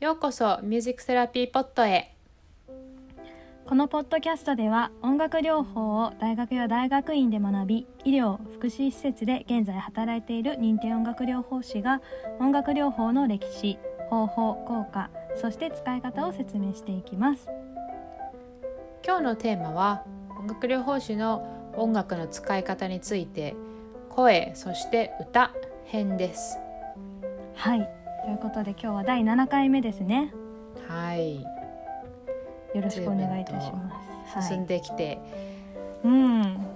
ようこそミュージックセラピーポットへ。このポッドキャストでは音楽療法を大学や大学院で学び医療福祉施設で現在働いている認定音楽療法士が音楽療法の歴史方法効果そして使い方を説明していきます。今日のテーマは音楽療法士の音楽の使い方について声そして歌編です。はいということで今日は第7回目ですね。はい。よろしくお願いいたします。進んできて、はい、うん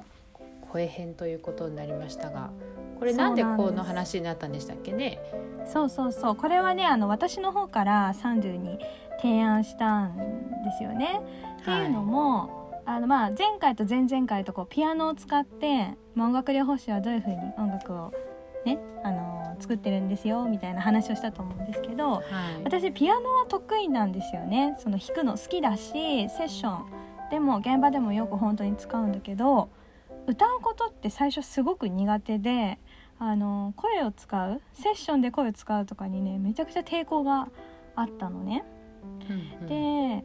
声編ということになりましたがこれなんでこの話になったんでしたっけね？そうそうそう。これはねあの私の方からサンドゥに提案したんですよね。っていうのもあのまあ前回と前々回とこうピアノを使って音楽療法士はどういうふうに音楽をねあの作ってるんですよみたいな話をしたと思うんですけど、はい、私ピアノは得意なんですよね。その弾くの好きだしセッションでも現場でもよく本当に使うんだけど歌うことって最初すごく苦手であの声を使うセッションで声を使うとかにねめちゃくちゃ抵抗があったのね。うんうん、で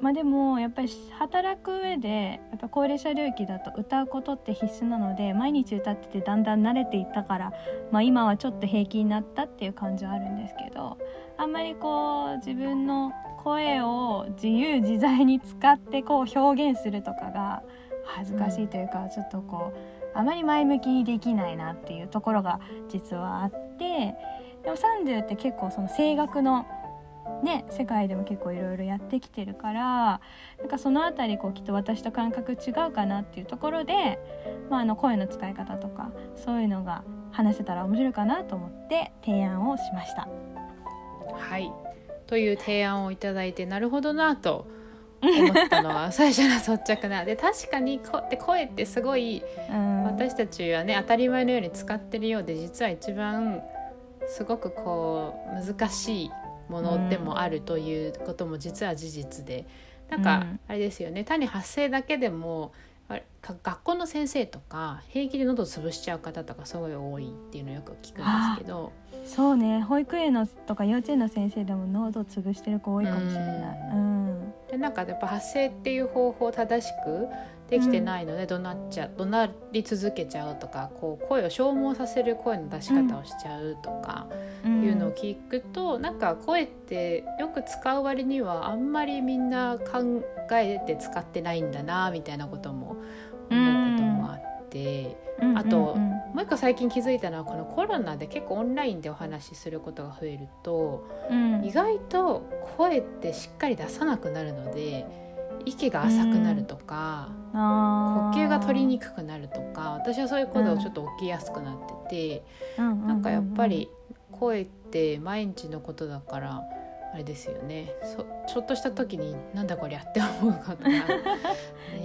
まあでもやっぱり働く上でやっぱ高齢者領域だと歌うことって必須なので毎日歌っててだんだん慣れていったから、まあ、今はちょっと平気になったっていう感じはあるんですけどあんまりこう自分の声を自由自在に使ってこう表現するとかが恥ずかしいというか、ちょっとこうあまり前向きにできないなっていうところが実はあってでもサンドゥって結構その声楽のね世界でも結構いろいろやってきてるからなんかその辺りこうきっと私と感覚違うかなっていうところで、まあ、あの声の使い方とかそういうのが話せたら面白いかなと思って提案をしました。はい。という提案をいただいてなるほどなと思ったのは 最初の率直な。で確かにこで声ってすごい、うん、私たちはね当たり前のように使ってるようで実は一番すごくこう難しいものでもあるということも実は事実で、うん、なん。かあれですよね。単に発声だけでも学校の先生とか平気で喉潰しちゃう方とかすごい多いっていうのをよく聞くんですけど。そうね。保育園のとか幼稚園の先生でも喉潰してる子多いかもしれない。うん、でなんかやっぱ発声っていう方法を正しくできてないので怒鳴っちゃ怒鳴り続けちゃうとかこう声を消耗させる声の出し方をしちゃうとかいうのを聞くと、うん、なんか声ってよく使う割にはあんまりみんな考えて使ってないんだなみたいなことも思うこともあって、うん、あと、うんうん、もう一個最近気づいたのはこのコロナで結構オンラインでお話しすることが増えると、意外と声ってしっかり出さなくなるので。息が浅くなるとか、うん、呼吸が取りにくくなるとか私はそういうことがちょっと起きやすくなってて、うん、なんかやっぱり声って毎日のことだからあれですよね。ちょっとした時になんだこりゃって思うことが、ね、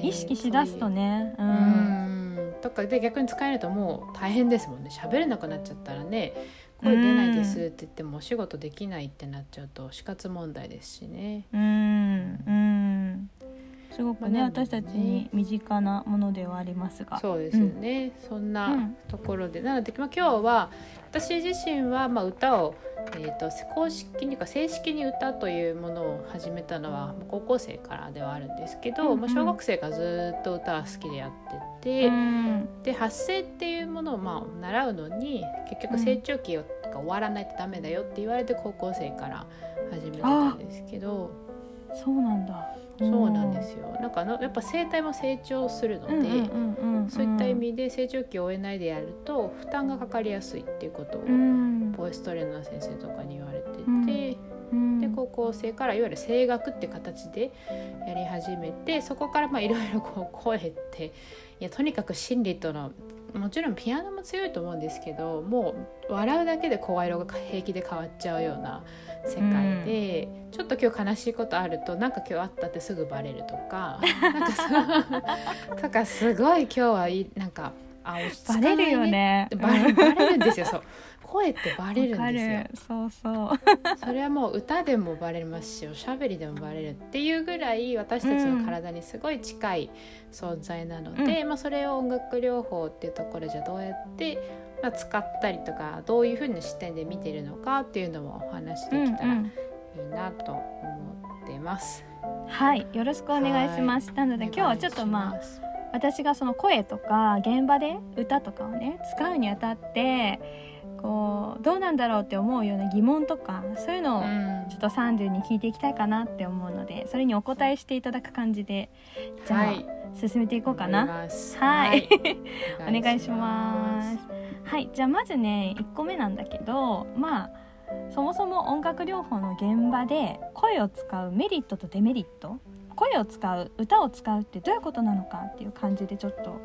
意識しだすとね。うん、とかで逆に使えるともう大変ですもんね。喋れなくなっちゃったらね声出ないですって言ってもお仕事できないってなっちゃうと死活問題ですしね。うん。うんすごくね、私たちに身近なものではありますが。そうですよね、うん、そんなところで、なので、まあ、今日は私自身はまあ歌を、えーと、公式にか正式に歌というものを始めたのは高校生からではあるんですけど、うんうん、まあ、小学生がずっと歌は好きでやってて、うん、で発声っていうものをまあ習うのに結局成長期が終わらないとダメだよって言われて高校生から始めてたんですけど。そうなんだそうなんですよ。なんかやっぱ声帯も成長するのでそういった意味で成長期を終えないでやると負担がかかりやすいっていうことをボイストレーナー先生とかに言われてて。で高校生からいわゆる声楽って形でやり始めてそこからいろいろ声っていやとにかく心理とのもちろんピアノも強いと思うんですけどもう笑うだけで声色が平気で変わっちゃうような世界で、うん、ちょっと今日悲しいことあるとなんか今日あったってすぐバレるとか なんかすごい今日はいなんかあ落ち着かない、ね、バレるよね。バレバレるんですよそう声ってバレるんですよ。そうそう。それはもう歌でもバレますしおしゃべりでもバレるっていうぐらい私たちの体にすごい近い存在なので、うん、まあ、それを音楽療法っていうところじゃどうやってまあ、使ったりとかどういうふうな視点で見てるのかっていうのもお話できたらいいなと思ってます。はいよろしくお願いします、なので今日はちょっとまあ私がその声とか現場で歌とかをね使うにあたってこうどうなんだろうって思うような疑問とかそういうのをうん。ちょっと30に聞いていきたいかなって思うのでそれにお答えしていただく感じでじゃあ、はい。進めていこうかな。はい。お願いします。はい、じゃあまずね1個目なんだけどまあそもそも音楽療法の現場で声を使うメリットとデメリット声を使う歌を使うってどういうことなのかっていう感じでちょっと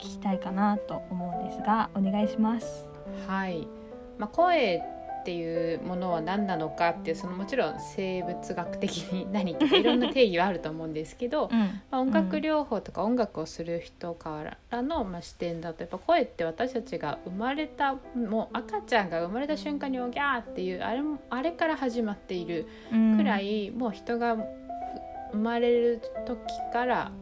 聞きたいかなと思うんですがお願いします。はい、まあ、声っていうものは何なのかっていうそのもちろん生物学的に何かいろんな定義はあると思うんですけど、うん。まあ、音楽療法とか音楽をする人からのまあ視点だとやっぱ声って私たちが生まれたもう赤ちゃんが生まれた瞬間におぎゃーっていうあれもあれから始まっているくらい、もう人が生まれる時から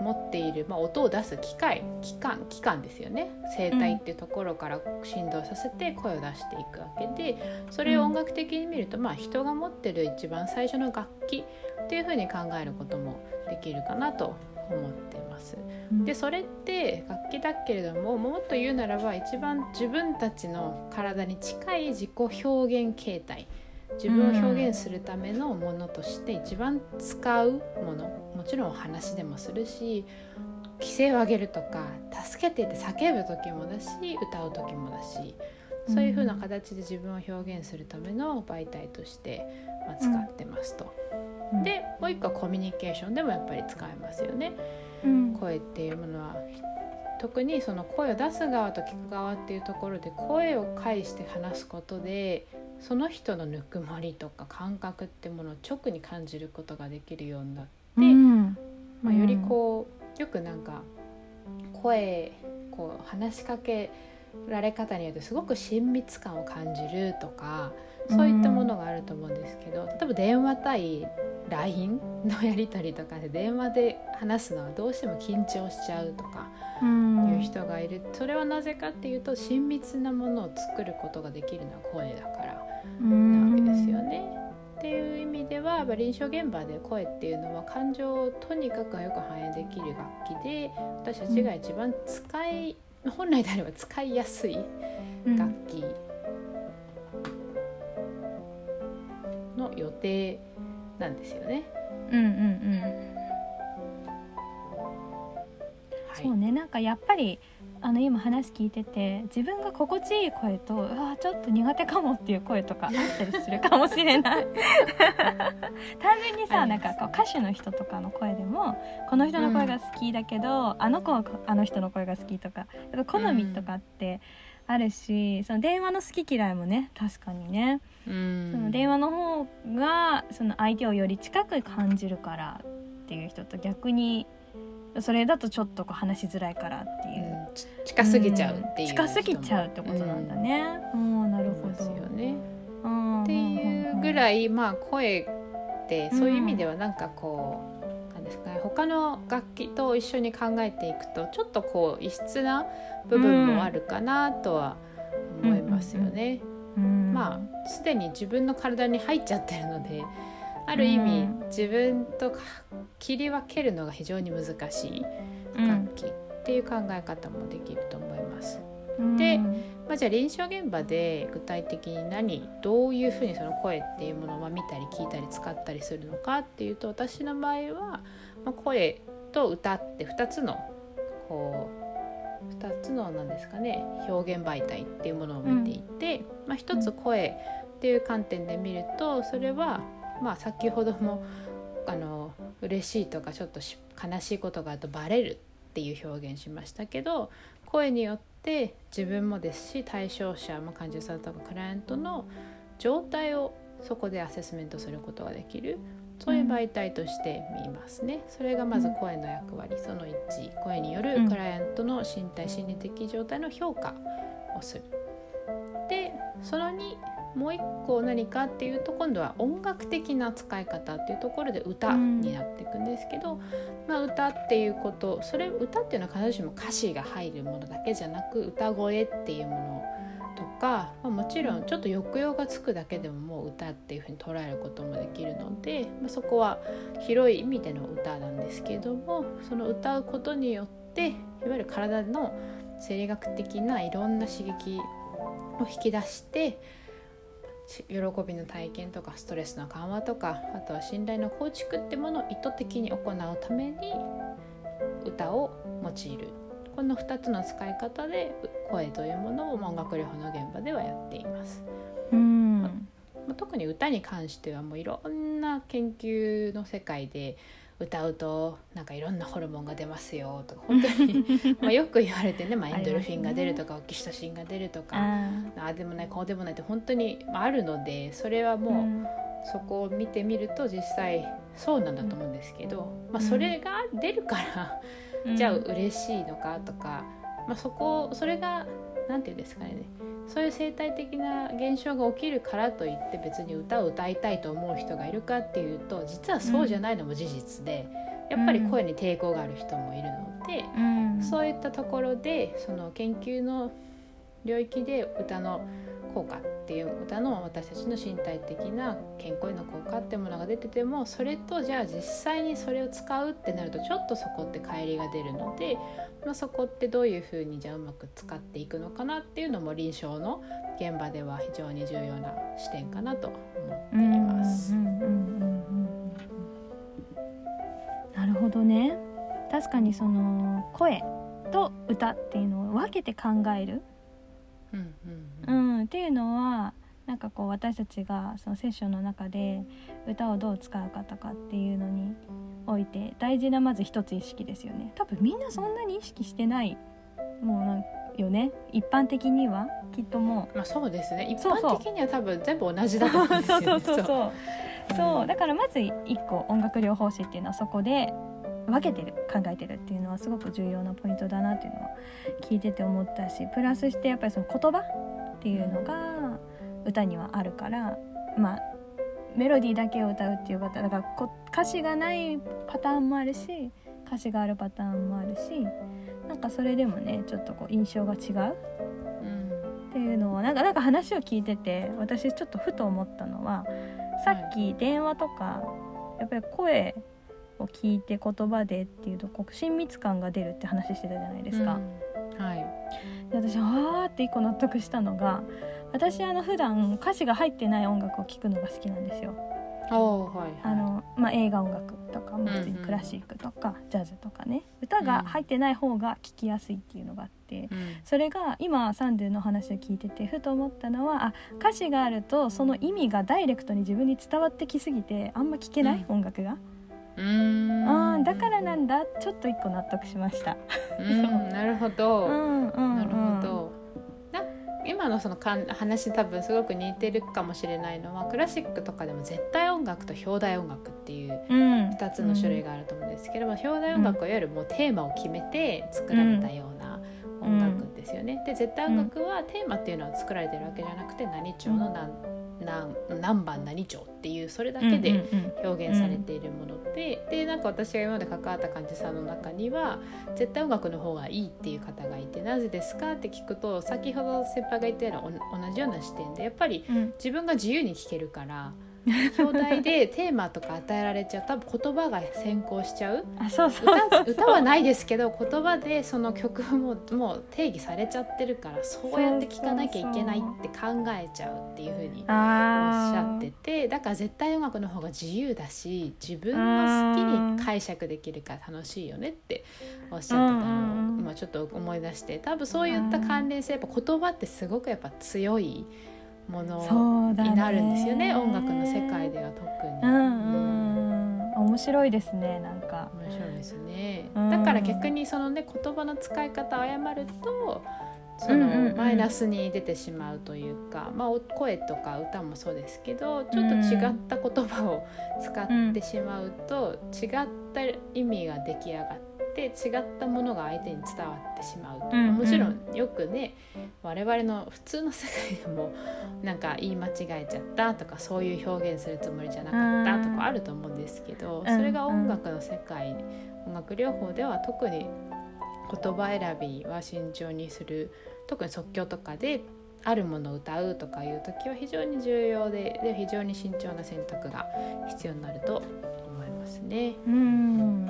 持っている、まあ、音を出す機械器官器官ですよね声帯っていうところから振動させて声を出していくわけでそれを音楽的に見ると、まあ、人が持ってる一番最初の楽器っていうふうに考えることもできるかなと思ってます。うんでそれって楽器だけれどももっと言うならば一番自分たちの体に近い自己表現形態自分を表現するためのものとして一番使うものもちろんお話でもするし規制を上げるとか助けてって叫ぶ時もだし歌う時もだしそういう風な形で自分を表現するための媒体として、まあ、使ってますと。うんでもう一個はコミュニケーションでもやっぱり使えますよね。うん声っていうものは特にその声を出す側と聞く側っていうところで声を介して話すことでその人のぬくもりとか感覚ってものを直に感じることができるようになって、うん。まあ、よりこうよくなんか声こう話しかけられ方によってすごく親密感を感じるとかそういったものがあると思うんですけど例えば電話対 LINE のやり取りとかで電話で話すのはどうしても緊張しちゃうとかうん。いう人がいる、それはなぜかっていうと親密なものを作ることができるのは声だからなわけですよね。っていう意味ではやっぱ臨床現場で声っていうのは感情をとにかくよく反映できる楽器で私たちが一番使い、本来であれば使いやすいうん楽器の予定なんですよね。うんうんうん。はい。そうね。なんかやっぱりあの今話聞いてて自分が心地いい声とうわちょっと苦手かもっていう声とかあったりするかもしれない。単純にさなんかこう歌手の人とかの声でもこの人の声が好きだけど、あの子はあの人の声が好きとかやっぱ好みとかってあるし、その電話の好き嫌いもね確かにね、うんその電話の方がその相手をより近く感じるからっていう人と逆にそれだとちょっとこう話しづらいからっていう、うんち近すぎちゃうっていう、近すぎちゃうってことなんだね。うん、なるほど。よね。うんっていうぐい。らい、まあ声ってそういう意味ではなんかこう、ですかね他の楽器と一緒に考えていくとちょっとこう異質な部分もあるかなとは思いますよね。うんまあすでに自分の体に入っちゃってるのである意味、うん自分とか切り分けるのが非常に難しい楽器っていう考え方もできると思います。うんでまあ、じゃあ臨床現場で具体的に何どういうふうにその声っていうものをまあ見たり聞いたり使ったりするのかっていうと私の場合は、まあ、声と歌って2つのこう2つのなんですかね表現媒体っていうものを見ていて、まあ、1つ声っていう観点で見るとそれはまあ先ほどもあの嬉しいとかちょっとし悲しいことがあるとバレるっていう表現しましたけど声によって自分もですし対象者、まあ、患者さんとかクライアントの状態をそこでアセスメントすることができるそういう媒体として見ますね。それがまず声の役割その1声によるクライアントの身体心理的状態の評価をする。でその2もう一個何かっていうと今度は音楽的な使い方っていうところで歌になっていくんですけど、まあ、歌っていうことそれ歌っていうのは必ずしも歌詞が入るものだけじゃなく歌声っていうもとか、まあ、もちろんちょっと抑揚がつくだけでももう歌っていうふうに捉えることもできるので、まあ、そこは広い意味での歌なんですけどもその歌うことによっていわゆる体の生理学的ないろんな刺激を引き出して喜びの体験とかストレスの緩和とかあとは信頼の構築ってものを意図的に行うために歌を用いる。この2つの使い方で声というものを音楽療法の現場ではやっています。うん。まあ、特に歌に関してはもういろんな研究の世界で歌うとなんかいろんなホルモンが出ますよとか本当に まあよく言われてね、まあ、エンドルフィンが出るとか、オキシトシンが出るとかああでもないこうでもないって本当にあるのでそれはもう、そこを見てみると実際そうなんだと思うんですけど、まあ、それが出るからじゃあ嬉しいのかとか、まあ、そこそれが何て言うんですかね。そういう生態的な現象が起きるからといって別に歌を歌いたいと思う人がいるかっていうと実はそうじゃないのも事実で、やっぱり声に抵抗がある人もいるので、うん、そういったところでその研究の領域で歌の効果っていう歌の私たちの身体的な健康への効果っていうものが出ててもそれとじゃあ実際にそれを使うってなるとちょっとそこって乖離が出るので、まあ、そこってどういうふうにじゃあうまく使っていくのかなっていうのも臨床の現場では非常に重要な視点かなと思っています。なるほどね確かにその声と歌っていうのを分けて考えるうん、っていうのはなんかこう私たちがそのセッションの中で歌をどう使うかとかっていうのにおいて大事なまず一つ意識ですよね。多分みんなそんなに意識してないもうなんよね。一般的にはきっともう、まあ、そうですね。一般的には多分全部同じだと思うんですよね。そうそうそうそう。そう。だからまず一個音楽療法士っていうのはそこで分けてる考えてるっていうのはすごく重要なポイントだなっていうのは聞いてて思ったしプラスしてやっぱりその言葉っていうのが歌にはあるからまあメロディーだけを歌うっていう方だから歌詞がないパターンもあるし歌詞があるパターンもあるしなんかそれでもねちょっとこう印象が違う、っていうのはなんかなんか話を聞いてて私ちょっとふと思ったのはさっき電話とかやっぱり声を聞いて言葉でっていうとこう親密感が出るって話してたじゃないですか。うん、はい、で私わーって一個納得したのが私あの普段歌詞が入ってない音楽を聴くのが好きなんですよ。はいあのまあ、映画音楽とかも普通にクラシックとか、ジャズとかね。歌が入ってない方が聴きやすいっていうのがあって、うん、それが今サンドゥの話を聞いててふと思ったのはあ歌詞があるとその意味がダイレクトに自分に伝わってきすぎてあんま聴けない、うん、音楽が。うん。あだからなんだ。ちょっと一個納得しました。うんなるほど、うんうん、なるほど。な今のそのかん話多分すごく似てるかもしれないのはクラシックとかでも絶対音楽と表題音楽っていう2つの種類があると思うんですけども、うん、表題音楽はいわゆるもうテーマを決めて作られたような音楽ですよね。で絶対音楽はテーマっていうのは作られてるわけじゃなくて何調の何何何番何町っていうそれだけで表現されているもので、うんうん、でなんか私が今まで関わった患者さんの中には絶対音楽の方がいいっていう方がいてなぜですかって聞くと先ほど先輩が言ったような同じような視点でやっぱり自分が自由に聴けるから。表題でテーマとか与えられちゃう。多分言葉が先行しちゃう。歌はないですけど言葉でその曲ももう定義されちゃってるからそうやって聴かなきゃいけないって考えちゃうっていうふうにおっしゃっててだから絶対音楽の方が自由だし自分の好きに解釈できるから楽しいよねっておっしゃってたのを今ちょっと思い出して多分そういった関連性やっぱ言葉ってすごくやっぱ強い。ものになるんですよね音楽の世界では特に。うんうんうん、面白いですねなんか。面白いですね。だから逆にそのね言葉の使い方を誤ると。そのマイナスに出てしまうというか、まあ、声とか歌もそうですけどちょっと違った言葉を使ってしまうと、違った意味が出来上がってって違ったものが相手に伝わってしまうと、うんうん、もちろんよくね我々の普通の世界でもなんか言い間違えちゃったとかそういう表現するつもりじゃなかったとかあると思うんですけど、それが音楽の世界音楽療法では特に言葉選びは慎重にする特に即興とかであるものを歌うとかいう時は非常に重要でで非常に慎重な選択が必要になると思いますね。うん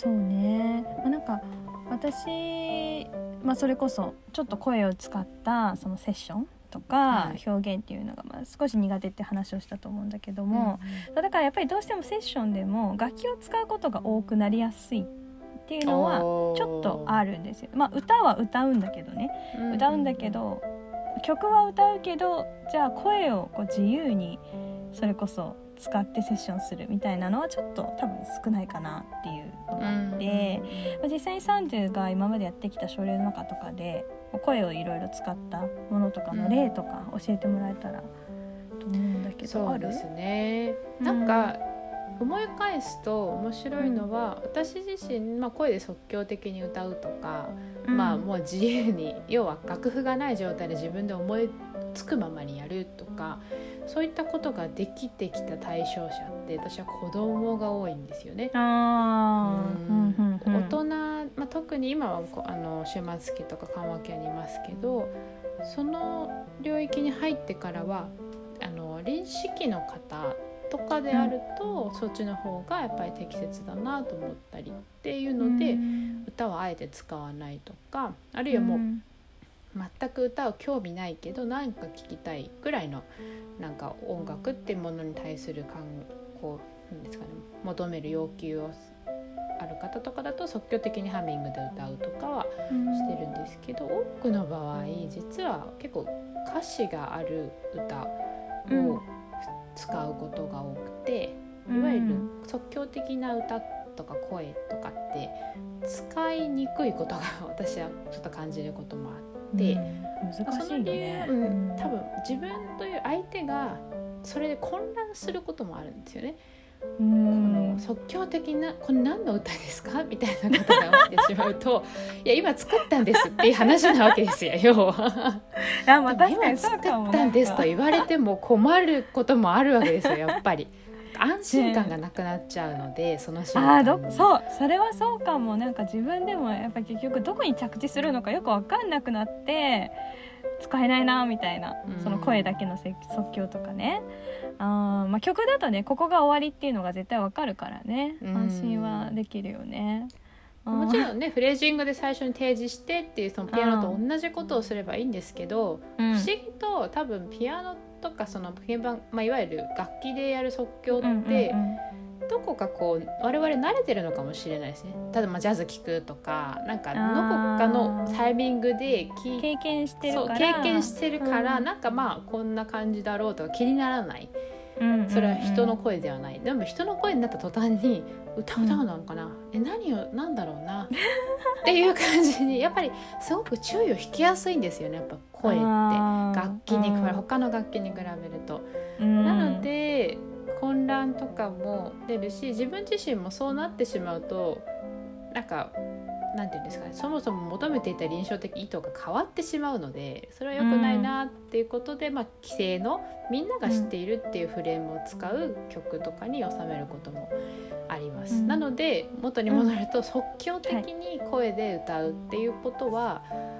そうね、まあ、なんか私、まあ、それこそちょっと声を使ったそのセッションとか表現っていうのがまあ少し苦手って話をしたと思うんだけども、だからやっぱりどうしてもセッションでも楽器を使うことが多くなりやすいっていうのはちょっとあるんですよ。まあ、歌は歌うんだけどね。歌うんだけど曲は歌うけどじゃあ声をこう自由にそれこそ使ってセッションするみたいなのはちょっと多分少ないかなっていうのがあって、まあ、実際に30が今までやってきた症例の中とかで声をいろいろ使ったものとかの例とか教えてもらえたらと思うんだけど、そうですね。なんか、思い返すと面白いのは、私自身、まあ、声で即興的に歌うとか、うん、まあもう自由に要は楽譜がない状態で自分で思いつくままにやるとかそういったことができてきた対象者って私は子供が多いんですよね。あうん。大人、まあ、特に今はあの終末期とか緩和期にいますけどその領域に入ってからはあの臨死期の方とかであると、うん、そっちの方がやっぱり適切だなと思ったりっていうので、うん、歌はあえて使わないとかあるいはもう、うん全く歌を興味ないけど何か聴きたいぐらいのなんか音楽っていうものに対する感こうなんですかね求める要求をある方とかだと即興的にハミングで歌うとかはしてるんですけど、多くの場合実は結構歌詞がある歌を使うことが多くて、いわゆる即興的な歌とか声とかって使いにくいことが 私はちょっと感じることもあって。て、難しいね、うん、多分自分という相手がそれで混乱することもあるんですよね。この即興的な「これ何の歌ですか? 」みたいなことが起きてしまうと「いや今作ったんです」っていう話なわけですよ要は。あまあ、今作ったんですと言われても困ることもあるわけですよやっぱり。安心感がなくなっちゃうので、ね、その瞬間あどそうそれはそうかも。なんか自分でもやっぱ結局どこに着地するのかよく分かんなくなって使えないなみたいな、その声だけの即興とかね。あ、まあ、曲だとねここが終わりっていうのが絶対分かるからね。安心はできるよね。もちろんねフレージングで最初に提示してっていうそのピアノと同じことをすればいいんですけど、不思議と多分ピアノとかその鍵盤、まあ、いわゆる楽器でやる即興って、どこかこう我々慣れてるのかもしれないですね。例えばジャズ聴くとかなんかどこかのタイミングで経験してるから。経験してるから、うん、なんかまあこんな感じだろうとか気にならない、それは人の声ではない。でも人の声になった途端に歌歌うのかな、うん、え何を何だろうな。っていう感じにやっぱりすごく注意を引きやすいんですよねやっぱ声って楽器に比べ他の楽器に比べると。なので混乱とかも出るし自分自身もそうなってしまうとなんかなんて言うんですかねそもそも求めていた臨床的意図が変わってしまうのでそれは良くないなっていうことで、うん、まあ、規制のみんなが知っているっていうフレームを使う曲とかに収めることもあります。うん、なので元に戻ると、即興的に声で歌うっていうことは、うん、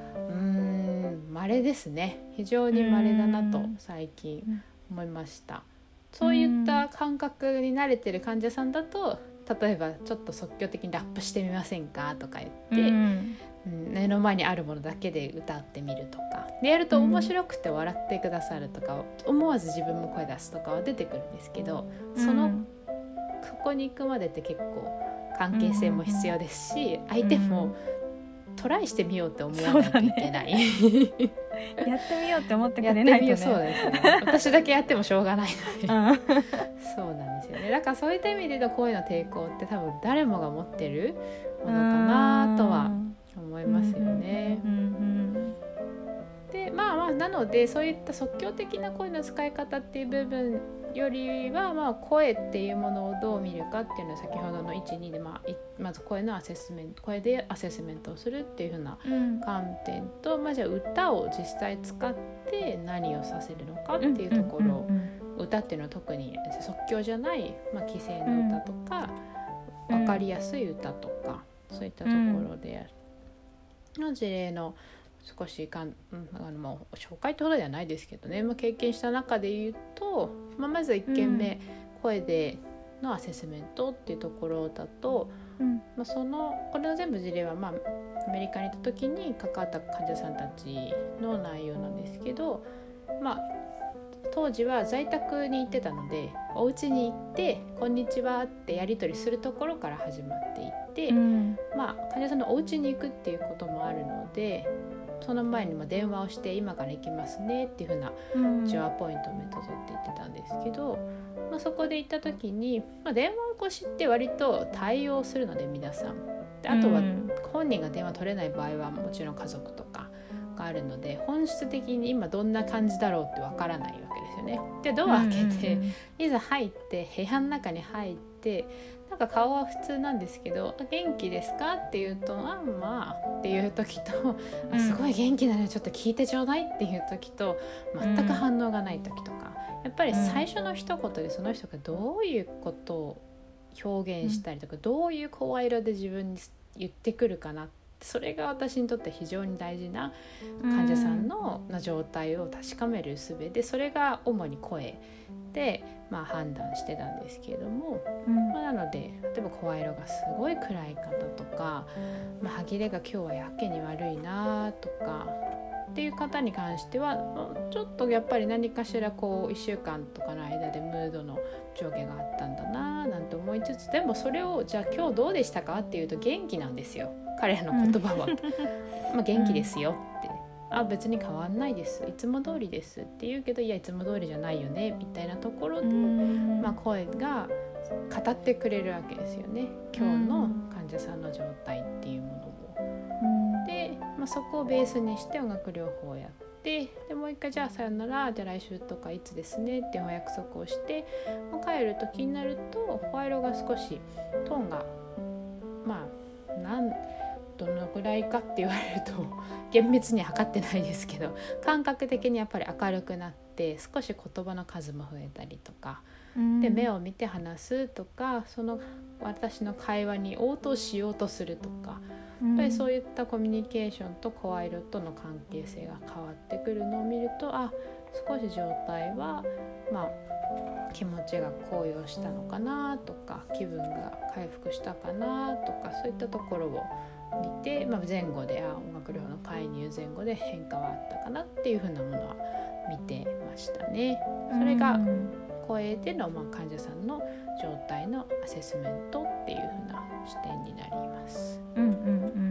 稀ですね。非常に稀だなと最近思いました。そういった感覚に慣れてる患者さんだと例えばちょっと即興的にラップしてみませんかとか言って、うん、目の前にあるものだけで歌ってみるとかでやると面白くて笑ってくださるとか、思わず自分も声出すとかは出てくるんですけどその、そこに行くまでって結構関係性も必要ですし、相手もトライしてみようって思わないといけない。やってみようって思ってくれないと、ね、そうですね私だけやってもしょうがないので。そうなんですよね。だからそういった意味での声の抵抗って多分誰もが持ってるものかなとは思いますよね。でまあまあなのでそういった即興的な声の使い方っていう部分よりは、まあ、声っていうものをどう見るかっていうのは先ほどの12で、まあ、まず声のアセスメント声でアセスメントをするっていうふうな観点と、うん、まあ、じゃあ歌を実際使って何をさせるのかっていうところ、歌っていうのは特に即興じゃない、まあ、規制の歌とか、うん、分かりやすい歌とか、そういったところでの事例の少しかん、うん、あのもう紹介ってほどではないですけどね、まあ、経験した中で言うと、まあ、まず1件目、声でのアセスメントっていうところだと、うん。まあ、そのこれの全部事例は、まあ、アメリカに行った時に関わった患者さんたちの内容なんですけど、まあ、当時は在宅に行ってたのでお家に行って「こんにちは」ってやり取りするところから始まっていって、うん。まあ、患者さんのお家に行くっていうこともあるのでその前にも電話をして「今から行きますね」っていうふうなうん一応アポイントメント取って言ってたんですけど、まあ、そこで行った時に、まあ、電話越しって割と対応するので皆さん。であとはうん本人が電話取れない場合はもちろん家族とかがあるので本質的に今どんな感じだろうってわからないわけですよね。でドア開けて、うんいざ入って部屋の中に入ってか顔は普通なんですけど「あ元気ですか?」って言うと「あまあ」っていう時と「あすごい元気なのでちょっと聞いてちょうだい」っていう時と全く反応がない時とかやっぱり最初の一言でその人がどういうことを表現したりとか、どういう声色で自分に言ってくるかなそれが私にとって非常に大事な患者さんのな状態を確かめる術でそれが主に声で、まあ、判断してたんですけれども、うんまあ、なので例えば声色がすごい暗い方とか、まあ、歯切れが今日はやけに悪いなとかっていう方に関してはちょっとやっぱり何かしらこう1週間とかの間でムードの上下があったんだななんて思いつつでもそれをじゃあ今日どうでしたかっていうと元気なんですよ彼らの言葉は。まあ元気ですよって。あ別に変わんないです。いつも通りですって言うけどいやいつも通りじゃないよねみたいなところで、うん。まあ、声が語ってくれるわけですよね。今日の患者さんの状態っていうものを。うん。で、まあ、そこをベースにして音楽療法をやってでもう一回じゃあさよならじゃあ来週とかいつですねってお約束をして、まあ、帰る時になると声色が少しトーンがまあなんどのぐらいかって言われると 厳密には測ってないですけど感覚的にやっぱり明るくなって少し言葉の数も増えたりとかうん。で目を見て話すとかその私の会話に応答しようとするとかやっぱりそういったコミュニケーションと声色との関係性が変わってくるのを見るとあ少し状態はまあ気持ちが高揚したのかなとか気分が回復したかなとかそういったところを見て、まあ、前後であ音楽療法の介入前後で変化はあったかなっていうふうなものは見てましたね。それがうん声での、まあ、患者さんの状態のアセスメントっていうふうな視点になります。うんうんま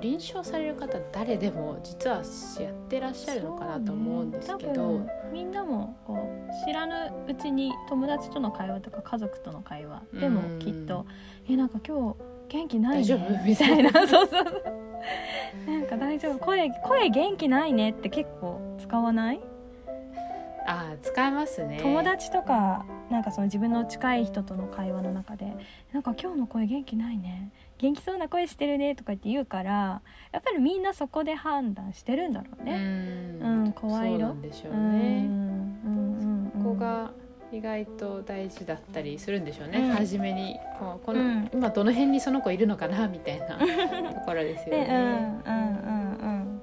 臨床される方誰でも実はやってらっしゃるのかなと思うんですけど、ねみんなもこう知らぬうちに友達との会話とか家族との会話でもうんきっと「えなんか今日元気ない大丈ね夫」みたいな。そうそうそう。なんか大丈夫。声声元気ないねって結構使わない？ああ使えますね。友達とかなんかその自分の近い人との会話の中で「なんか今日の声元気ないね元気そうな声してるね」とか言って言うからやっぱりみんなそこで判断してるんだろううね。ん。うん声色でしょううんね、うんうんうん。ここが意外と大事だったりするんでしょうね、うん。初めにこの、うん。今どの辺にその子いるのかなみたいな。ところですよでうんうんね。うんうん。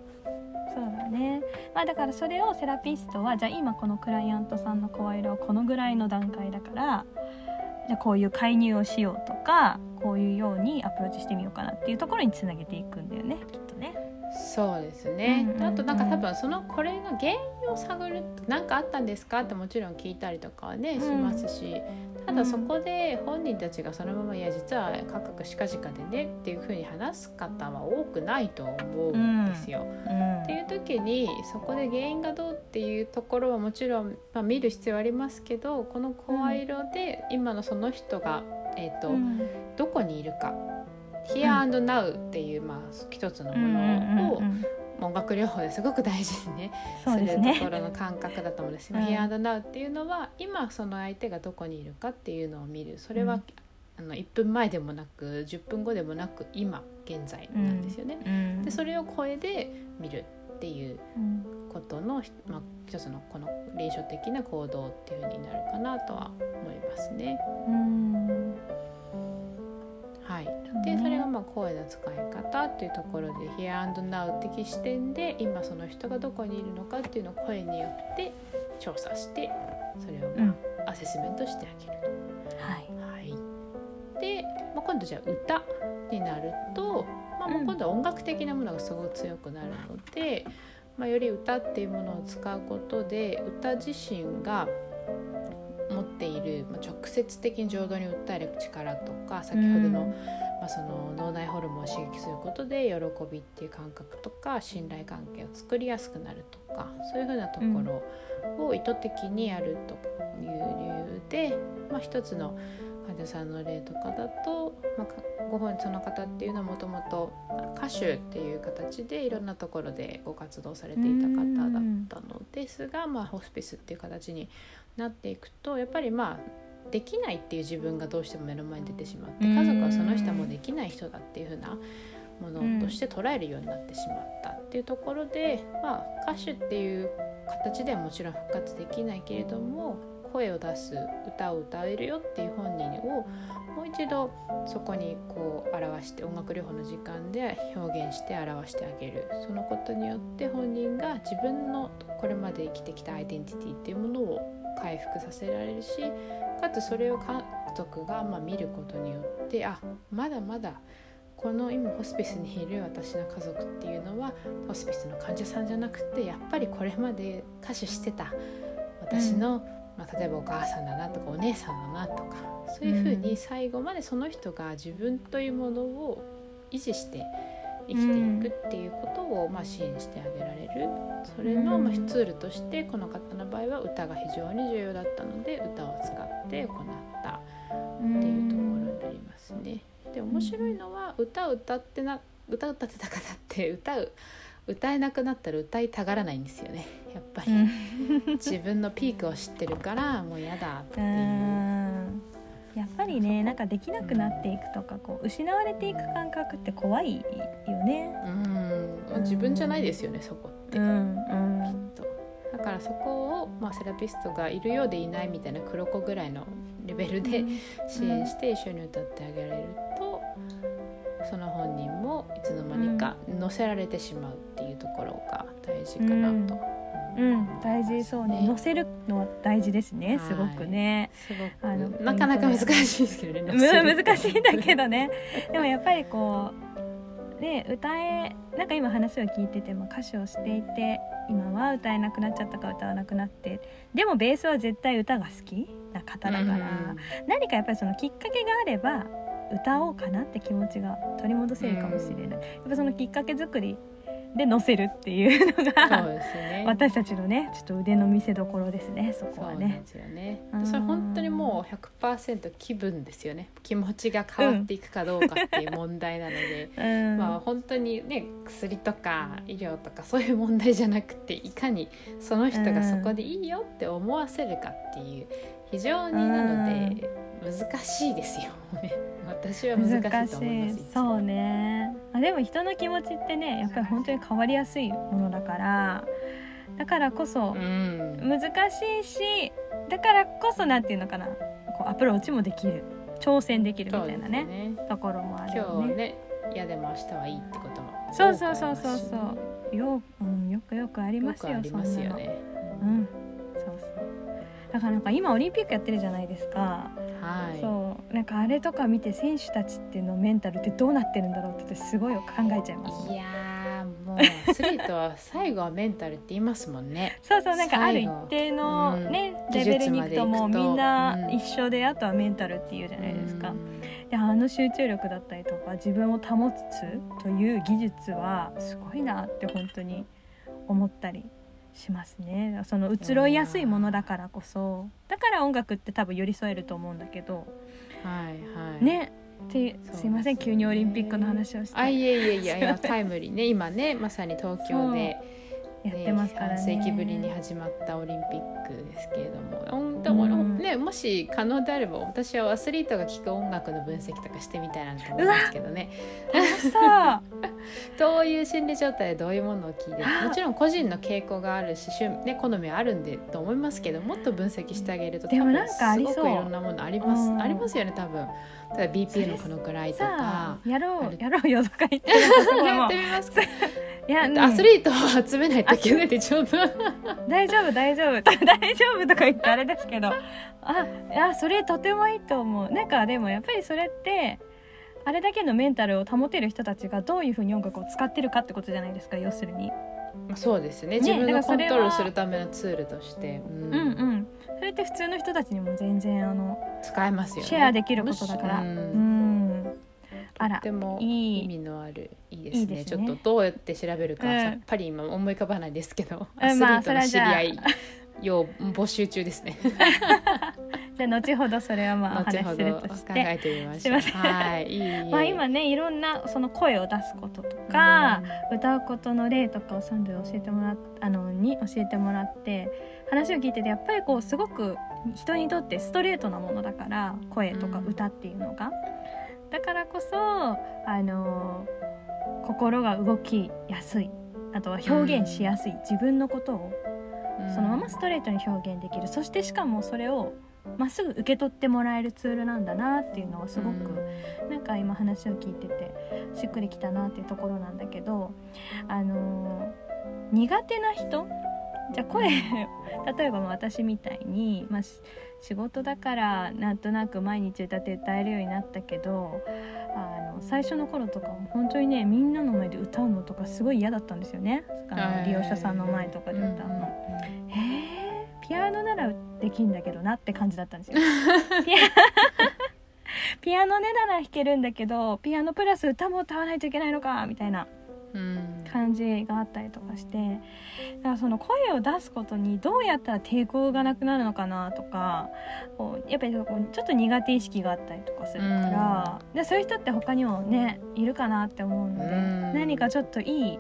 そうだね。まあだからそれをセラピストはじゃあ今このクライアントさんの声色はこのぐらいの段階だからこういう介入をしようとかこういうようにアプローチしてみようかなっていうところにつなげていくんだよねきっとね。そうですね、うんうんうんあとなんか多分そのこれの原因を探る何かあったんですかってもちろん聞いたりとかはね、ん。しますしただそこで本人たちがそのまま「いや実はカクカクしかじかでね」っていうふうに話す方は多くないと思うんですよ。うん。っていう時にそこで原因がどうっていうところはもちろん、まあ、見る必要はありますけどこの声色で今のその人が、えーとうん。どこにいるか「Here and Now」っていう、まあ、一つのものを、うんうんうん音楽療法ですごく大事にねするそうですね。ところの感覚だと思うんです。けど「うん。Here and Now」っていうのは今その相手がどこにいるかっていうのを見る。それは、うん。あの1分前でもなく10分後でもなく今現在なんですよね。うん。でそれを声で見るっていううん。ことの、まあ、一つのこの臨床的な行動っていうふうになるかなとは思いますね。うんはい、そでそれがまあ声の使い方っていうところで Here and Now 的視点で今その人がどこにいるのかっていうのを声によって調査してそれをまあアセスメントしてあげると。はい。はい、で、まあ、今度じゃあ歌になると、まあ、もう今度は音楽的なものがすごく強くなるので、まあ、より歌っていうものを使うことで歌自身が持っている、まあ、直接的に浄土に訴える力とか先ほどの,、まあその脳内ホルモンを刺激することで喜びっていう感覚とか信頼関係を作りやすくなるとかそういうふうなところを意図的にやるという理由で、まあ、一つの患者さんの例とかだと、まあ、ご本人その方っていうのはもともと歌手っていう形でいろんなところでご活動されていた方だったのですが、まあ、ホスピスっていう形になっていくとやっぱりまあできないっていう自分がどうしても目の前に出てしまって家族はその人はもうできない人だっていう風なものとして捉えるようになってしまったっていうところで、まあ、歌手っていう形ではもちろん復活できないけれども声を出す歌を歌えるよっていう本人をもう一度そこにこう表して音楽療法の時間で表現して表してあげる。そのことによって本人が自分のこれまで生きてきたアイデンティティっていうものを回復させられるしかつそれを家族がま見ることによってあまだまだこの今ホスピスにいる私の家族っていうのはホスピスの患者さんじゃなくてやっぱりこれまで歌手してた私の、まあ、例えばお母さんだなとかお姉さんだなとかそういうふうに最後までその人が自分というものを維持して生きていくっていうことをま支援してあげられる。それのまツールとしてこの方の場合は歌が非常に重要だったので歌を使って行ったっていうところになりますね。で面白いのは歌を歌ってな歌を歌ってた方って歌う歌えなくなったら歌いたがらないんですよね。やっぱり。自分のピークを知ってるからもう嫌だっていう。やっぱりねなんかできなくなっていくとかこう失われていく感覚って怖いよね。うん。自分じゃないですよね、そこって、うん。うん、きっと。だからそこを、まあ、セラピストがいるようでいないみたいな黒子ぐらいのレベルで支援して一緒に歌ってあげられると、その本人もいつの間にか乗せられてしまうっていうところが大事かなと。うん。大事そうね。乗せるのは大事ですねすごくね、すごく。あのなかなか難しいですけどね難しいんだけどね。でもやっぱりこうで歌えなんか今話を聞いてても歌手をしていて今は歌えなくなっちゃったか歌わなくなってでもベースは絶対歌が好きな方だから、うん、何かやっぱりそのきっかけがあれば歌おうかなって気持ちが取り戻せるかもしれない、うん、やっぱそのきっかけ作りで乗せるっていうのがそうです、ね、私たちのねちょっと腕の見せ所ですねそこはね。そうですよね。それ本当にもう100%気分ですよね。気持ちが変わっていくかどうかっていう問題なので、うん、まあ本当にね薬とか医療とかそういう問題じゃなくていかにその人がそこでいいよって思わせるかっていう非常になので難しいですよね。私は難しいと思いますそうね。あでも人の気持ちってねやっぱり本当に変わりやすいものだからだからこそ難しいし、だからこそなんていうのかなこうアプローチもできる。挑戦できるみたいなね、ね、ところもあるよね。今日ね嫌でも明日はいいってこともそうそうそうそうそう。よ,、うん、よくよくありますよありますよね。うんだからなんか今オリンピックやってるじゃないですか。はい、そうなんかあれとか見て選手たちっていうのメンタルってどうなってるんだろうってすごい考えちゃいます、いやもうアスリートは最後はメンタルって言いますもんね。そうそうなんかある一定のね、うん、レベルに行くともうみんな一緒で、うん、あとはメンタルっていうじゃないですか、うん、であの集中力だったりとか自分を保つという技術はすごいなって本当に思ったりしますね。その移ろいやすいものだからこそ。だから音楽って多分寄り添えると思うんだけど。はいはい。ね。ってすいません。急にオリンピックの話をして。あいえいえいえいや タイムリーね。今ねまさに東京で。やってますからね。世紀ぶりに始まったオリンピックですけれども。でも、うん、ね、もし可能であれば私はアスリートが聴く音楽の分析とかしてみたいなと思うんですけどね。楽しそう どういう心理状態でどういうものを聞いてる？もちろん個人の傾向があるし趣味、ね、好みはあるんでと思いますけどもっと分析してあげるとでもなんかありそう。すごくいろんなものあります、うん。ありますよね多分。例えば BPM このくらいとさかあ。やろうやろうよとか言ってや も。ってみますか。いや、うん。アスリートを集めないといけないってちょうど大丈夫大丈夫。大丈夫とか言ってあれですけど。あいやそれとてもいいと思う。なんかでもやっぱりそれってあれだけのメンタルを保てる人たちがどういうふうに音楽を使ってるかってことじゃないですか要するに。まあそうですね。ね自分がコントロールするためのツールとして、うん。うんうん。それって普通の人たちにも全然あの使えますよね。シェアできることだから。うん。あらとてもいい。意味のあるいいですね。ね。ちょっとどうやって調べるか、うん。さっぱり今思い浮かばないですけど、うんまあアスリートの知り合い。そ要募集中ですね。じゃあ後ほどそれはまあお後話しするとして。えてみましょう。すはいいい。まあ、今ねいろんなその声を出すこととか、歌うことの例とかをサンドで教えてもらっあのに教えてもらって話を聞いててやっぱりこうすごく人にとってストレートなものだから声とか歌っていうのが、だからこそあの心が動きやすい。あとは表現しやすい、自分のことをうんそのままストレートに表現できる。そしてしかもそれをまっすぐ受け取ってもらえるツールなんだなっていうのはすごく、なんか今話を聞いててしっくりきたなっていうところなんだけどあのー苦手な人？じゃあ声例えば私みたいに、まあ、し仕事だからなんとなく毎日歌って歌えるようになったけどあの最初の頃とかは本当にねみんなの前で歌うのとかすごい嫌だったんですよね。あの利用者さんの前とかで歌うの。えーピアノならできんだけどなって感じだったんですよ。ピアノねなら弾けるんだけどピアノプラス歌も歌わないといけないのかみたいなうん。感じがあったりとかして。だからその声を出すことにどうやったら抵抗がなくなるのかなとかこうやっぱりこうちょっと苦手意識があったりとかするから、でそういう人って他にもねいるかなって思うので、うん。何かちょっといい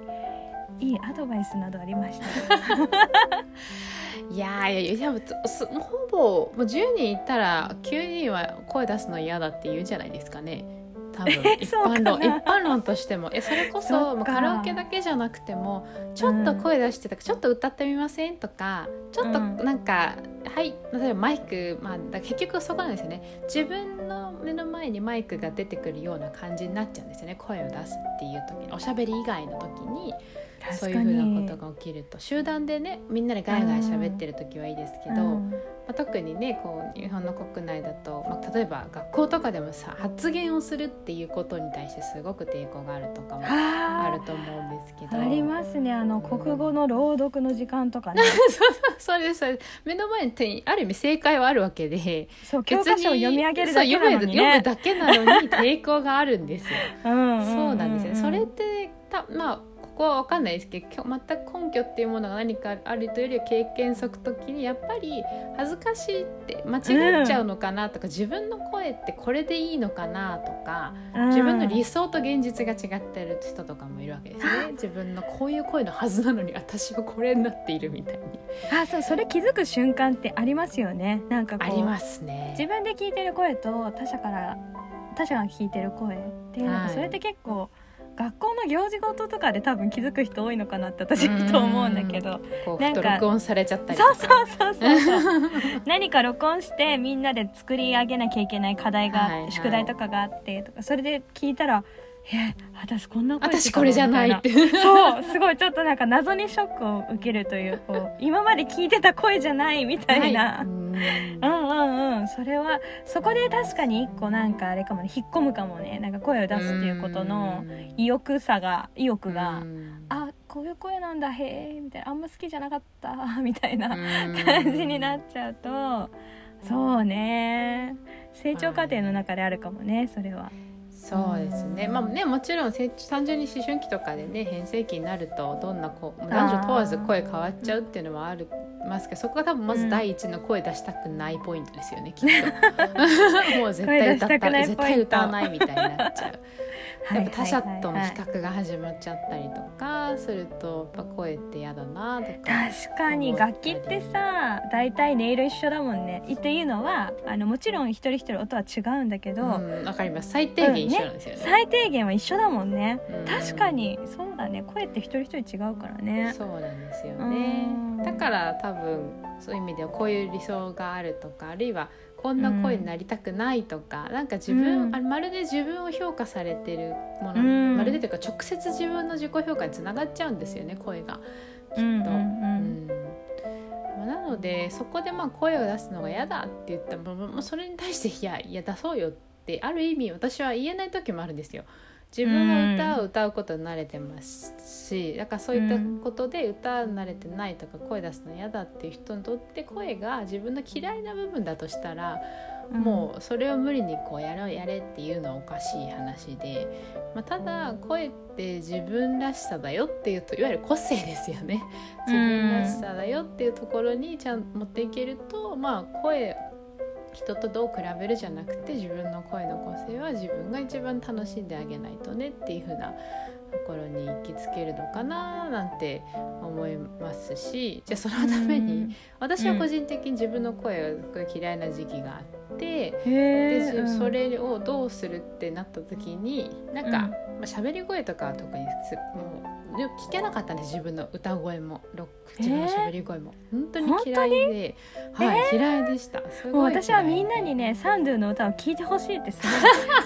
いいアドバイスなどありました いやいやいやほぼもう10人いたら9人は声出すの嫌だって言うんじゃないですかね。多分 一般論一般論としても。えそれこそそカラオケだけじゃなくてもちょっと声出してたからちょっと歌ってみませんとかちょっとうん。なんか、はい例えばマイク、まあ、だ結局そこなんですよね。自分の目の前にマイクが出てくるような感じになっちゃうんですよね。声を出すっていう時に。おしゃべり以外の時にそういうふうなことが起きると。集団でねみんなでガヤガヤ喋ってる時はいいですけど、うん。まあ、特にねこう日本の国内だと、まあ、例えば学校とかでもさ発言をするっていうことに対してすごく抵抗があるとかもああると思うんですけど。ーありますね。あの国語の朗読の時間とかね。それですそれ目の前にある意味正解はあるわけで。そう教科書を読み上げるだけなのにそう読むだけなのに抵抗があるんですよ。うんんそうなんですよ。ね。それっうんてたまあここは分かんないです。けど全く根拠っていうものが何かあるというよりは経験則的にやっぱり恥ずかしいって間違っちゃうのかなとか、自分の声ってこれでいいのかなとか自分の理想と現実が違ってる人とかもいるわけですね。自分のこういう声のはずなのに私はこれになっているみたいに。あそうそれ気づく瞬間ってありますよね。なんかありますね。自分で聞いてる声と他者から他者が聞いてる声ってなんはい。かそれって結構、学校の行事事とかで多分気づく人多いのかなって私と思うんだけどなんか録音されちゃったりとそかうそうそうそうそう。何か録音してみんなで作り上げなきゃいけない課題がはいはい。宿題とかがあってとかそれで聞いたら「え私こんな声私これじゃないっみて。そうすごいちょっとなんか謎にショックを受けるというこう今まで聞いてた声じゃないみたいな。はい。うんうんうん。うんそれはそこで確かに一個なんかあれかもね。引っ込むかもね。なんか声を出すっていうことの意欲さが意欲が、うん。あこういう声なんだへえみたいな。あんま好きじゃなかった。みたいなうん。感じになっちゃうとそうね。成長過程の中であるかもねそれは。そうですね、まあねもちろんせ単純に思春期とかでね変声期になるとどんな子男女問わず声変わっちゃうっていうのはあるますけどそこが多分まず第一の声出したくないポイントですよね、きっと。もう絶対歌った絶対歌わないみたいになっちゃう。やっぱ他者との比較が始まっちゃったりとかするとやっぱ声って嫌だなとか。確かに楽器ってさ大体音色一緒だもんね。っていうのはあのもちろん一人一人音は違うんだけどわ、うん、かります。最低限一緒なんですよね。うんね、最低限は一緒だもんね、うん、確かに。そうだね。声って一人一人違うからね。そうなんですよね。だから多分そういう意味ではこういう理想があるとかあるいはこんな声になりたくないとか、うん、なんか自分、うん、あまるで自分を評価されてるもの、うん、まるでというか直接自分の自己評価につながっちゃうんですよね声が。きっと。うんなのでそこでまあ声を出すのが嫌だって言ったらそれに対していやいや出そうよってある意味私は言えない時もあるんですよ。自分が歌を歌うことに慣れてますしだからそういったことで歌慣れてないとか声出すの嫌だっていう人にとって声が自分の嫌いな部分だとしたら、うん、もうそれを無理にこうやろうやれっていうのはおかしい話で、まあ、ただ声って自分らしさだよっていうといわゆる個性ですよね。自分らしさだよっていうところにちゃんと持っていけると、まあ声人とどう比べるじゃなくて自分の声の個性は自分が一番楽しんであげないとねっていう風なところに行きつけるのかななんて思いますしじゃあそのために私は個人的に自分の声が嫌いな時期があって、でそれをどうするってなった時になんか、まあ、喋り声とかは特にもう聞けなかったんです自分の歌声もロック自分の喋り声も、えー、本当に嫌いで、はい、えー、嫌いでした。もう私はみんなにねサンドゥの歌を聴いてほしいってす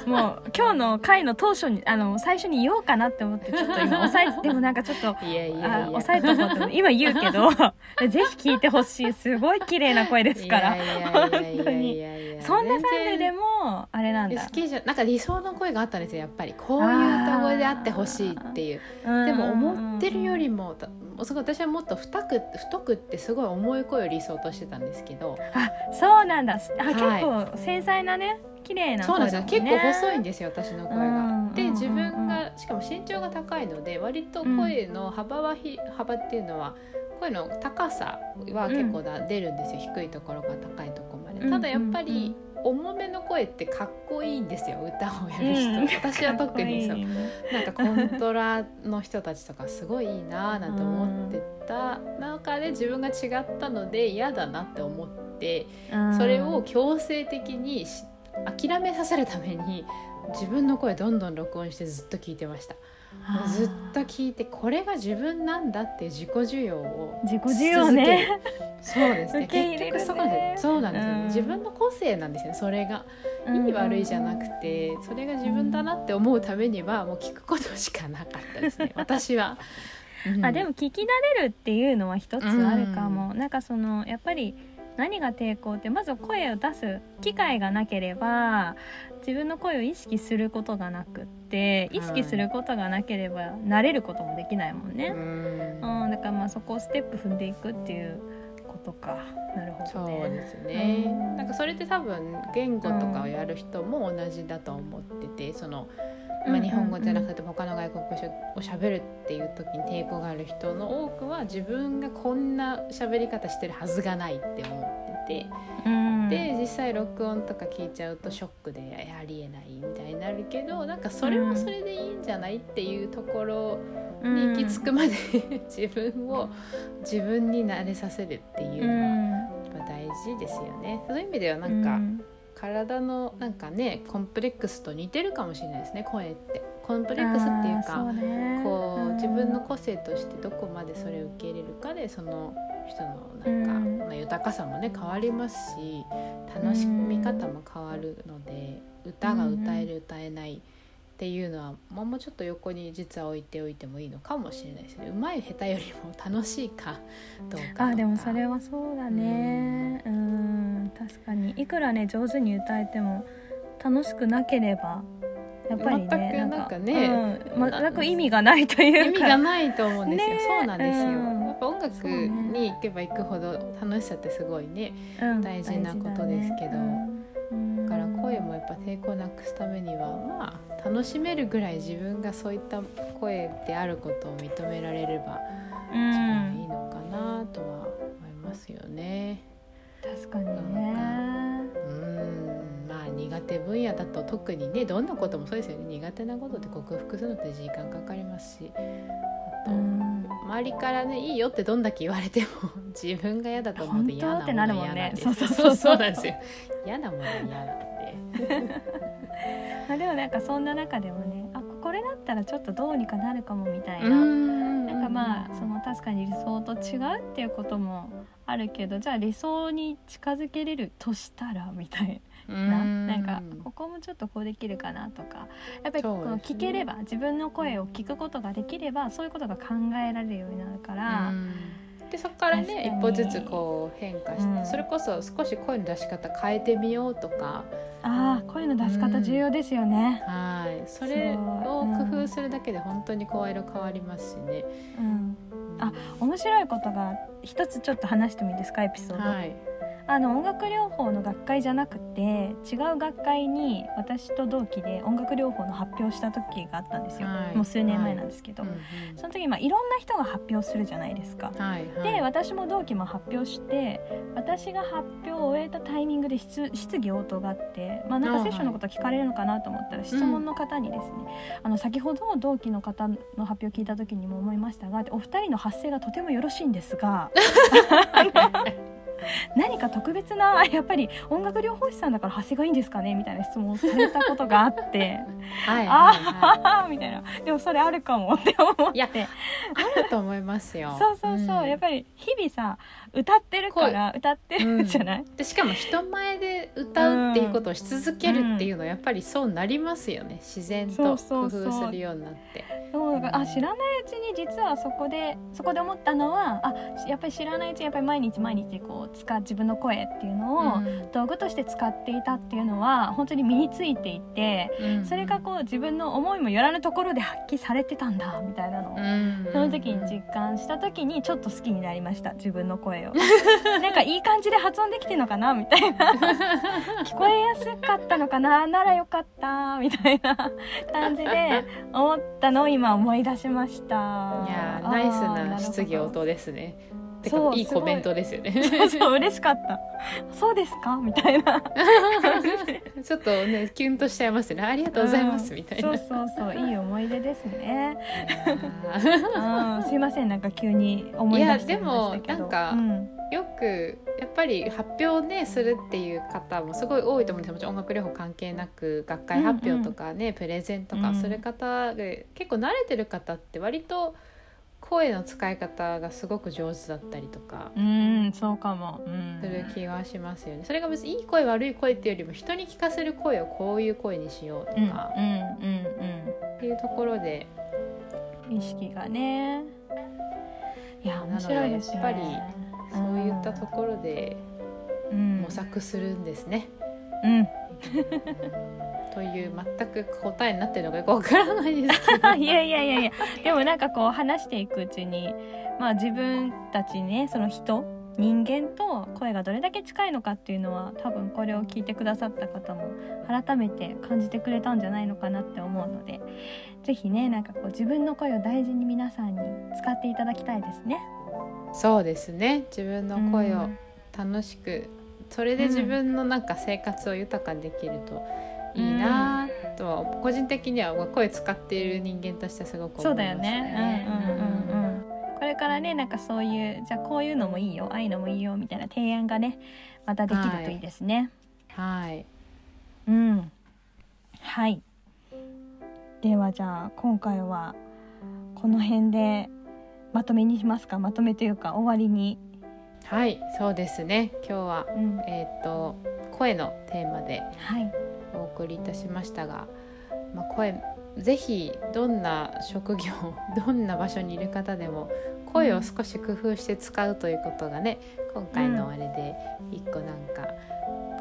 ごい もう今日の回の当初にあの最初に言おうかなって思ってちょっと今 抑えでもなんかちょっといやいや抑えとこうと今言うけど ぜひ聴いてほしいすごい綺麗な声ですから。本当に。そんなサンドゥでもあれなんだ。好きじゃなんか理想の声があったんですよやっぱり。こういう歌声であってほしいっていう。でも思ってるよりも私はもっと太く太くってすごい重い声を理想としてたんですけど。あそうなんだ。あ、はい、結構繊細なね綺麗な声、ね、そうなんですよ。結構細いんですよ私の声が。で自分がしかも身長が高いので割と声の幅はひ、うん、幅っていうのは声の高さは結構だ、うん、出るんですよ。低いところから高いところまで。ただやっぱり、重めの声ってかっこいいんですよ歌をやる人、うん、私は特にそう、なんかコントラの人たちとかすごいいいなーなんて思ってた。中で自分が違ったので嫌だなって思ってそれを強制的に諦めさせるために自分の声どんどん録音してずっと聞いてました。もうずっと聞いてこれが自分なんだって自己需要を自己需要ね。そうですね。結局そうなんですそうなんですよ、ね、うん、自分の個性なんですよそれが。意味悪いじゃなくてそれが自分だなって思うためにはもう聞くことしかなかったですね。私は。うん、あでも聞き慣れるっていうのは一つあるかも、うん、なんかそのやっぱり何が抵抗ってまず声を出す機会がなければ自分の声を意識することがなくって意識することがなければ慣れることもできないもんね。うん、だからまあそこをステップ踏んでいくっていうことか。なるほど、ね、そうですね。なんかそれって多分言語とかをやる人も同じだと思ってて、その。まあ、日本語じゃなくて他の外国語をしゃべるっていう時に抵抗がある人の多くは自分がこんな喋り方してるはずがないって思って。て、うん、で実際録音とか聞いちゃうとショックでありえないみたいになるけどなんかそれはそれでいいんじゃないっていうところに行き着くまで自分を自分に慣れさせるっていうのは大事ですよね。そういう意味ではなんか、うん。体のなんかねコンプレックスと似てるかもしれないですね声ってコンプレックスっていうかこう、自分の個性としてどこまでそれを受け入れるかでその人のなんか、まあ、豊かさもね変わりますし楽しみ方も変わるので歌が歌える歌えない、っていうのはもうちょっと横に実は置いておいてもいいのかもしれないですねうまい下手よりも楽しいかどうかあでもそれはそうだね。うん。確かに。いくらね上手に歌えても楽しくなければやっぱりねなんかね、うん、全く意味がないというか。意味がないと思うんですよ、ね、そうなんですよ、うん、やっぱ音楽に行けば行くほど楽しさってすごいね、うん、大事なことですけど、だから声もやっぱ抵抗なくすためにはまあ楽しめるぐらい自分がそういった声であることを認められれば一番いいのかなとは思いますよね。確かにね。うん。まあ苦手分野だと特にねどんなこともそうですよね。苦手なことって克服するのって時間かかりますし。あと、周りからねいいよってどんだけ言われても自分が嫌だと思って嫌なものは嫌なんです そうそうそう。なんですよ。嫌なものは嫌なんでまあでもなんかそんな中でもねあこれだったらちょっとどうにかなるかもみたいな、ん。なんかまあその確かに理想と違うっていうこともあるけどじゃあ理想に近づけれるとしたらみたいな。なんかここもちょっとこうできるかなとか。やっぱりこの聞ければ、自分の声を聞くことができればそういうことが考えられるようになるから。でそこからね一歩ずつこう変化して、うん。それこそ少し声の出し方変えてみようとか。ああ声の出し方重要ですよね。はい。それを工夫するだけで本当に声色変わりますしね。うん、あ面白いことが一つちょっと話してもいいですか？エピソード。はいあの音楽療法の学会じゃなくて違う学会に私と同期で音楽療法の発表した時があったんですよ、はい。もう数年前なんですけど、うんうん。その時まあいろんな人が発表するじゃないですか。はいはい。で私も同期も発表して私が発表を終えたタイミングで質質疑応答があって、まあ、なんかセッションのこと聞かれるのかなと思ったら質問の方にですね、あの先ほど同期の方の発表を聞いた時にも思いましたがお二人の発声がとてもよろしいんですが 何か特別な やっぱり音楽療法士さんだから発声がいいんですかねみたいな質問をされたことがあって。はいはいあはあみたいな。でもそれあるかもって思って。いあると思いますよ。そうそうそう、ん。やっぱり日々さ歌ってるから歌ってるじゃない、でしかも人前で歌うっていうことをし続けるっていうのはやっぱりそうなりますよね。自然と工夫するようになって。そうあ知らないうちに実はそこでそこで思ったのはあやっぱり知らないうちにやっぱり毎日毎日こう使う自分の声っていうのを、うん。道具として使っていたっていうのは本当に身についていてうん。それがこう自分の思いもよらぬところで発揮されてたんだみたいなのを、うん。その時に実感した時にちょっと好きになりました自分の声を。なんかいい感じで発音できてるのかなみたいな。聞こえやすかったのかなならよかったみたいな感じで思ったのを今思い出しました。いやーナイスな質疑応答ですね。てかいいコメントですよね。そうそう嬉しかった。そうですか？みたいな。ちょっとねキュンとしちゃいますね。ありがとうございますみたいな。そうそうそう。いい思い出ですね。すいませんなんか急に思い出してみましたけど。いやでもなんかうん。よくやっぱり発表をねするっていう方もすごい多いと思うんですよ。もちろん音楽療法関係なく学会発表とかね、プレゼンとかうんする方で結構慣れてる方って割と声の使い方がすごく上手だったりとか。うんそうかも、うん、する気がしますよね。それが別にいい声悪い声っていうよりも人に聞かせる声をこういう声にしようとうんうんかうんっていうところで、うん意識がね。いや面白いですよねやっそういったところでうん。模索するんですね。うんという全く答えになってるのかよくわからないですけど。いやいやいやいや。でもなんかこう話していくうちにまあ自分たちねその人人間と声がどれだけ近いのかっていうのは多分これを聞いてくださった方も改めて感じてくれたんじゃないのかなって思うのでぜひねなんかこう自分の声を大事に皆さんに使っていただきたいですね。そうですね。自分の声をうん。楽しく、それで自分のなんか生活を豊かにできるといいなとは個人的には声使っている人間としてすごくそう思いましただよね。ね。うんうんうんうん。これからねなんかそういうじゃあこういうのもいいよああいうのもいいよみたいな提案がねまたできるといいですね。はいうん。はい。ではじゃあ今回はこの辺でまとめにしますか？まとめというか終わりに。はいそうですね今日はうん。えっ、と声のテーマではい。お送りいたしましたが、まあ、声ぜひどんな職業 どんな場所にいる方でも声を少し工夫して使うということがね今回のあれで一個なんか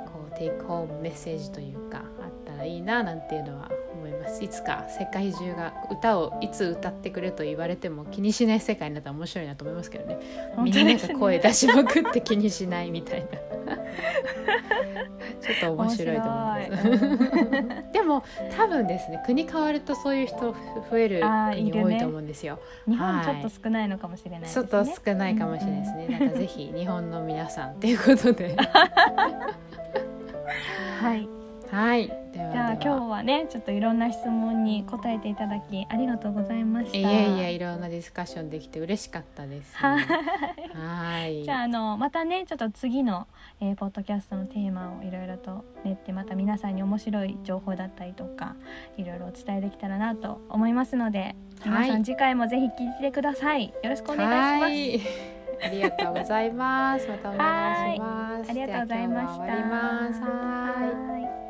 こうテイクホームメッセージというかあったらいいななんていうのは思います。いつか世界中が歌をいつ歌ってくれと言われても気にしない世界になったら面白いなと思いますけどね。みんなが声出しまくって気にしないみたいな ちちょっと面白いと思います。でも多分ですね国変わるとそういう人増える国多いと思うんですよ。日本ちょっと少ないのかもしれないね。ちょっと少ないかもしれないですね。だからぜひ日本の皆さんっていうことで。はい。はい。じゃあ今日はねちょっといろんな質問に答えていただきありがとうございました。いやいやいろんなディスカッションできて嬉しかったです、はい。はい。じゃああのまたねちょっと次の、えー、ポッドキャストのテーマをいろいろと練ってまた皆さんに面白い情報だったりとかいろいろお伝えできたらなと思いますので皆さん次回もぜひ聞いてください。よろしくお願いします。ありがとうございます。またお願いします。ありがとうございました。終わります。はい。